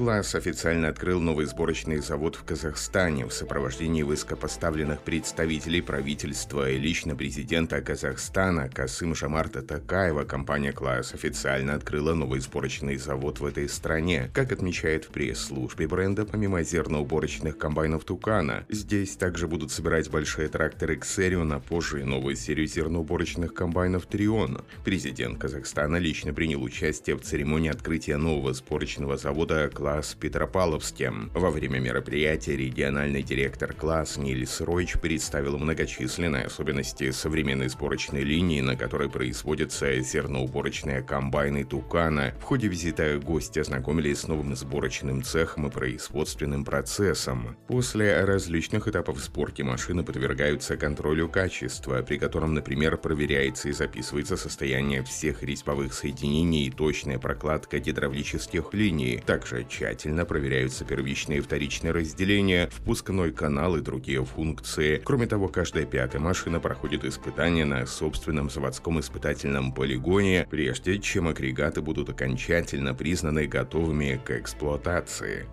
Класс официально открыл новый сборочный завод в Казахстане в сопровождении высокопоставленных представителей правительства и лично президента Казахстана Касым Жамарта Такаева. Компания «Класс» официально открыла новый сборочный завод в этой стране. Как отмечает в пресс-службе бренда, помимо зерноуборочных комбайнов «Тукана», здесь также будут собирать большие тракторы «Ксерион», а позже и новую серию зерноуборочных комбайнов «Трион». Президент Казахстана лично принял участие в церемонии открытия нового сборочного завода «Класс» класс Петропавловске. Во время мероприятия региональный директор класс Нильс Ройч представил многочисленные особенности современной сборочной линии, на которой производятся зерноуборочные комбайны Тукана. В ходе визита гости ознакомились с новым сборочным цехом и производственным процессом. После различных этапов сборки машины подвергаются контролю качества, при котором, например, проверяется и записывается состояние всех резьбовых соединений и точная прокладка гидравлических линий. Также тщательно проверяются первичные и вторичные разделения, впускной канал и другие функции. Кроме того, каждая пятая машина проходит испытания на собственном заводском испытательном полигоне, прежде чем агрегаты будут окончательно признаны готовыми к эксплуатации.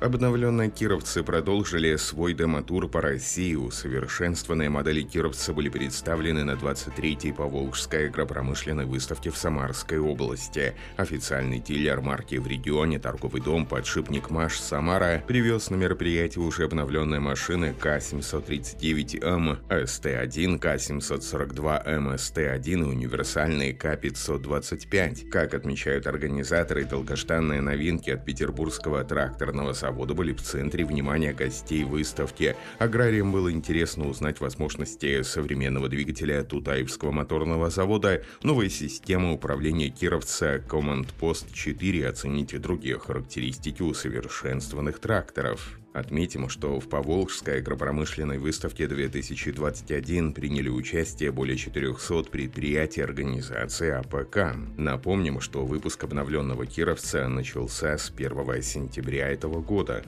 Обновленные кировцы продолжили свой дематур по России. Усовершенствованные модели кировца были представлены на 23-й Поволжской агропромышленной выставке в Самарской области. Официальный дилер марки в регионе, торговый дом «Подшипник Маш» Самара привез на мероприятие уже обновленные машины К-739М, СТ-1, К-742М, СТ-1 и универсальные К-525. Как отмечают организаторы, долгожданные новинки от петербургского тракторного завода завода были в центре внимания гостей выставки. Аграриям было интересно узнать возможности современного двигателя Тутаевского моторного завода, новая система управления Кировца Command Post 4, оценить другие характеристики усовершенствованных тракторов. Отметим, что в Поволжской агропромышленной выставке 2021 приняли участие более 400 предприятий организации АПК. Напомним, что выпуск обновленного Кировца начался с 1 сентября этого года.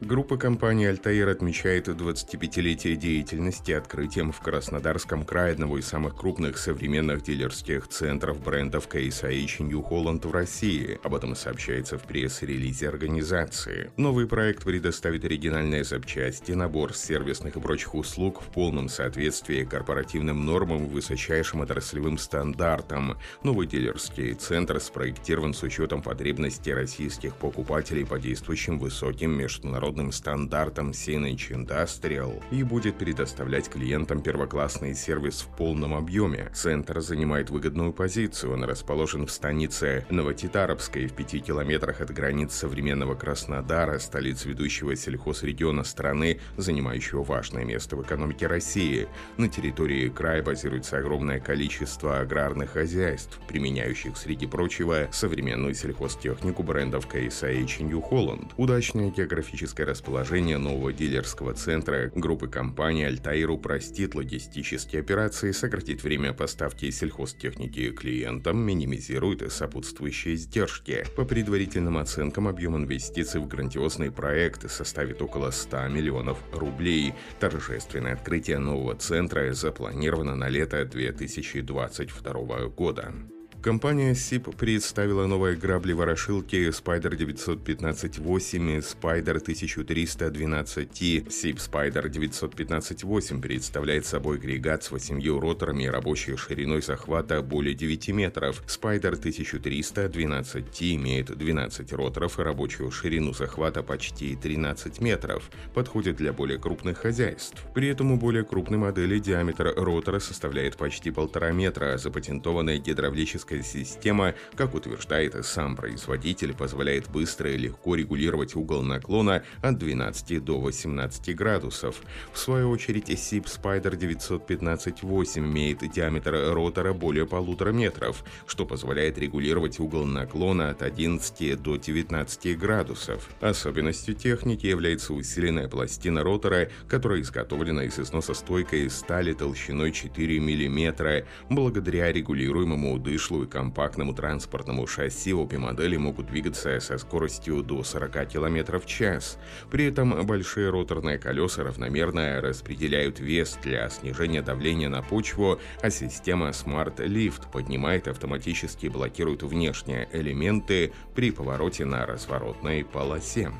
Группа компании «Альтаир» отмечает 25-летие деятельности открытием в Краснодарском крае одного из самых крупных современных дилерских центров брендов Case IH New Holland в России. Об этом сообщается в пресс-релизе организации. Новый проект предоставит оригинальные запчасти, набор сервисных и прочих услуг в полном соответствии корпоративным нормам и высочайшим отраслевым стандартам. Новый дилерский центр спроектирован с учетом потребностей российских покупателей по действующим высоким международным международным стандартам CNH Industrial и будет предоставлять клиентам первоклассный сервис в полном объеме. Центр занимает выгодную позицию. Он расположен в станице Новотитаровской в пяти километрах от границ современного Краснодара, столицы ведущего сельхозрегиона страны, занимающего важное место в экономике России. На территории края базируется огромное количество аграрных хозяйств, применяющих, среди прочего, современную сельхозтехнику брендов KSH New Holland. Удачная географическая географическое расположение нового дилерского центра группы компаний «Альтаир» упростит логистические операции, сократит время поставки сельхозтехники клиентам, минимизирует сопутствующие издержки. По предварительным оценкам, объем инвестиций в грандиозный проект составит около 100 миллионов рублей. Торжественное открытие нового центра запланировано на лето 2022 года. Компания SIP представила новые грабли-ворошилки Spider 915-8 и Spider 1312T. SIP Spider 915-8 представляет собой агрегат с 8 роторами и рабочей шириной захвата более 9 метров. Spider 1312T имеет 12 роторов и рабочую ширину захвата почти 13 метров. Подходит для более крупных хозяйств. При этом у более крупной модели диаметр ротора составляет почти полтора метра, а запатентованная гидравлическая Автоматическая система, как утверждает сам производитель, позволяет быстро и легко регулировать угол наклона от 12 до 18 градусов. В свою очередь, SIP Spider 915-8 имеет диаметр ротора более полутора метров, что позволяет регулировать угол наклона от 11 до 19 градусов. Особенностью техники является усиленная пластина ротора, которая изготовлена из износостойкой стали толщиной 4 мм, благодаря регулируемому дышлу и компактному транспортному шасси обе модели могут двигаться со скоростью до 40 км в час. При этом большие роторные колеса равномерно распределяют вес для снижения давления на почву, а система Smart Lift поднимает автоматически блокирует внешние элементы при повороте на разворотной полосе.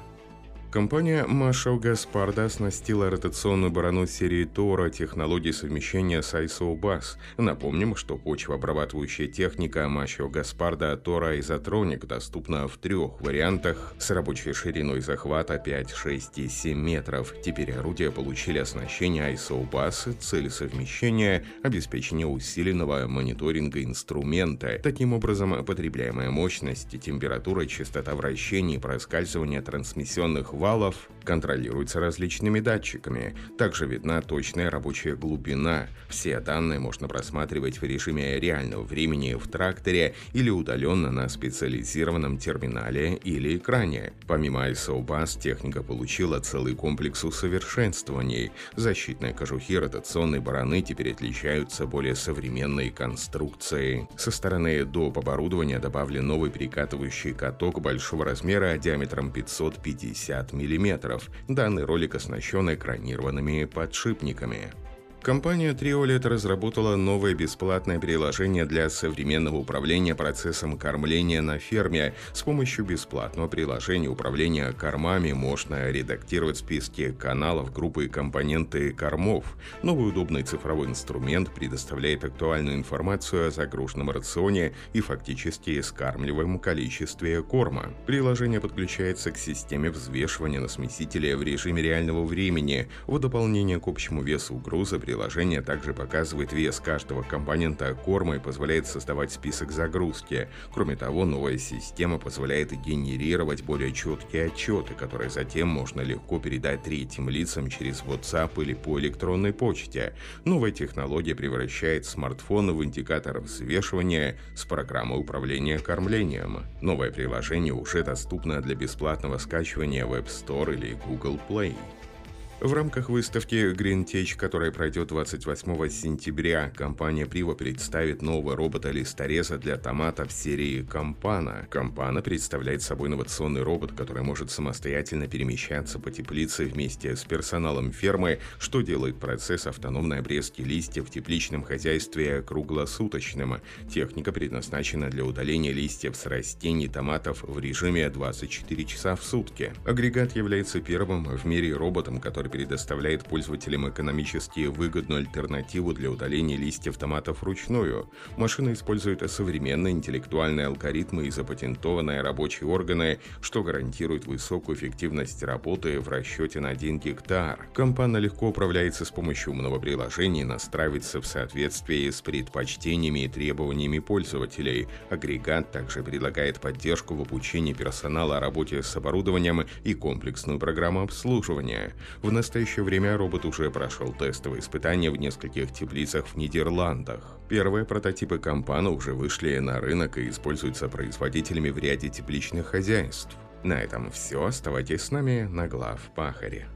Компания Marshall Гаспарда оснастила ротационную барану серии Тора технологией совмещения с ISO-BUS. Напомним, что почвообрабатывающая техника Marshall Гаспарда Тора Isotronic доступна в трех вариантах с рабочей шириной захвата 5, 6 и 7 метров. Теперь орудия получили оснащение ISO-BUS, цель совмещения, обеспечение усиленного мониторинга инструмента. Таким образом, потребляемая мощность, температура, частота вращений, проскальзывание трансмиссионных валов контролируется различными датчиками. Также видна точная рабочая глубина. Все данные можно просматривать в режиме реального времени в тракторе или удаленно на специализированном терминале или экране. Помимо ISO баз, техника получила целый комплекс усовершенствований. Защитные кожухи ротационной бараны теперь отличаются более современной конструкцией. Со стороны доп. оборудования добавлен новый перекатывающий каток большого размера диаметром 550 50 Данный ролик оснащен экранированными подшипниками. Компания Triolet разработала новое бесплатное приложение для современного управления процессом кормления на ферме. С помощью бесплатного приложения управления кормами можно редактировать списки каналов, группы и компоненты кормов. Новый удобный цифровой инструмент предоставляет актуальную информацию о загруженном рационе и фактически скармливаемом количестве корма. Приложение подключается к системе взвешивания на смесителе в режиме реального времени. В дополнение к общему весу груза Приложение также показывает вес каждого компонента корма и позволяет создавать список загрузки. Кроме того, новая система позволяет генерировать более четкие отчеты, которые затем можно легко передать третьим лицам через WhatsApp или по электронной почте. Новая технология превращает смартфоны в индикатор взвешивания с программой управления кормлением. Новое приложение уже доступно для бесплатного скачивания в App Store или Google Play. В рамках выставки Green Tech, которая пройдет 28 сентября, компания Privo представит нового робота-листореза для томатов серии Кампана. Кампана представляет собой инновационный робот, который может самостоятельно перемещаться по теплице вместе с персоналом фермы, что делает процесс автономной обрезки листьев в тепличном хозяйстве круглосуточным. Техника предназначена для удаления листьев с растений томатов в режиме 24 часа в сутки. Агрегат является первым в мире роботом, который предоставляет пользователям экономически выгодную альтернативу для удаления листьев томатов вручную. Машина использует современные интеллектуальные алгоритмы и запатентованные рабочие органы, что гарантирует высокую эффективность работы в расчете на 1 гектар. Компания легко управляется с помощью умного приложения и настраивается в соответствии с предпочтениями и требованиями пользователей. Агрегат также предлагает поддержку в обучении персонала о работе с оборудованием и комплексную программу обслуживания. В настоящее время робот уже прошел тестовые испытания в нескольких теплицах в Нидерландах. Первые прототипы компана уже вышли на рынок и используются производителями в ряде тепличных хозяйств. На этом все. Оставайтесь с нами на глав Пахаре.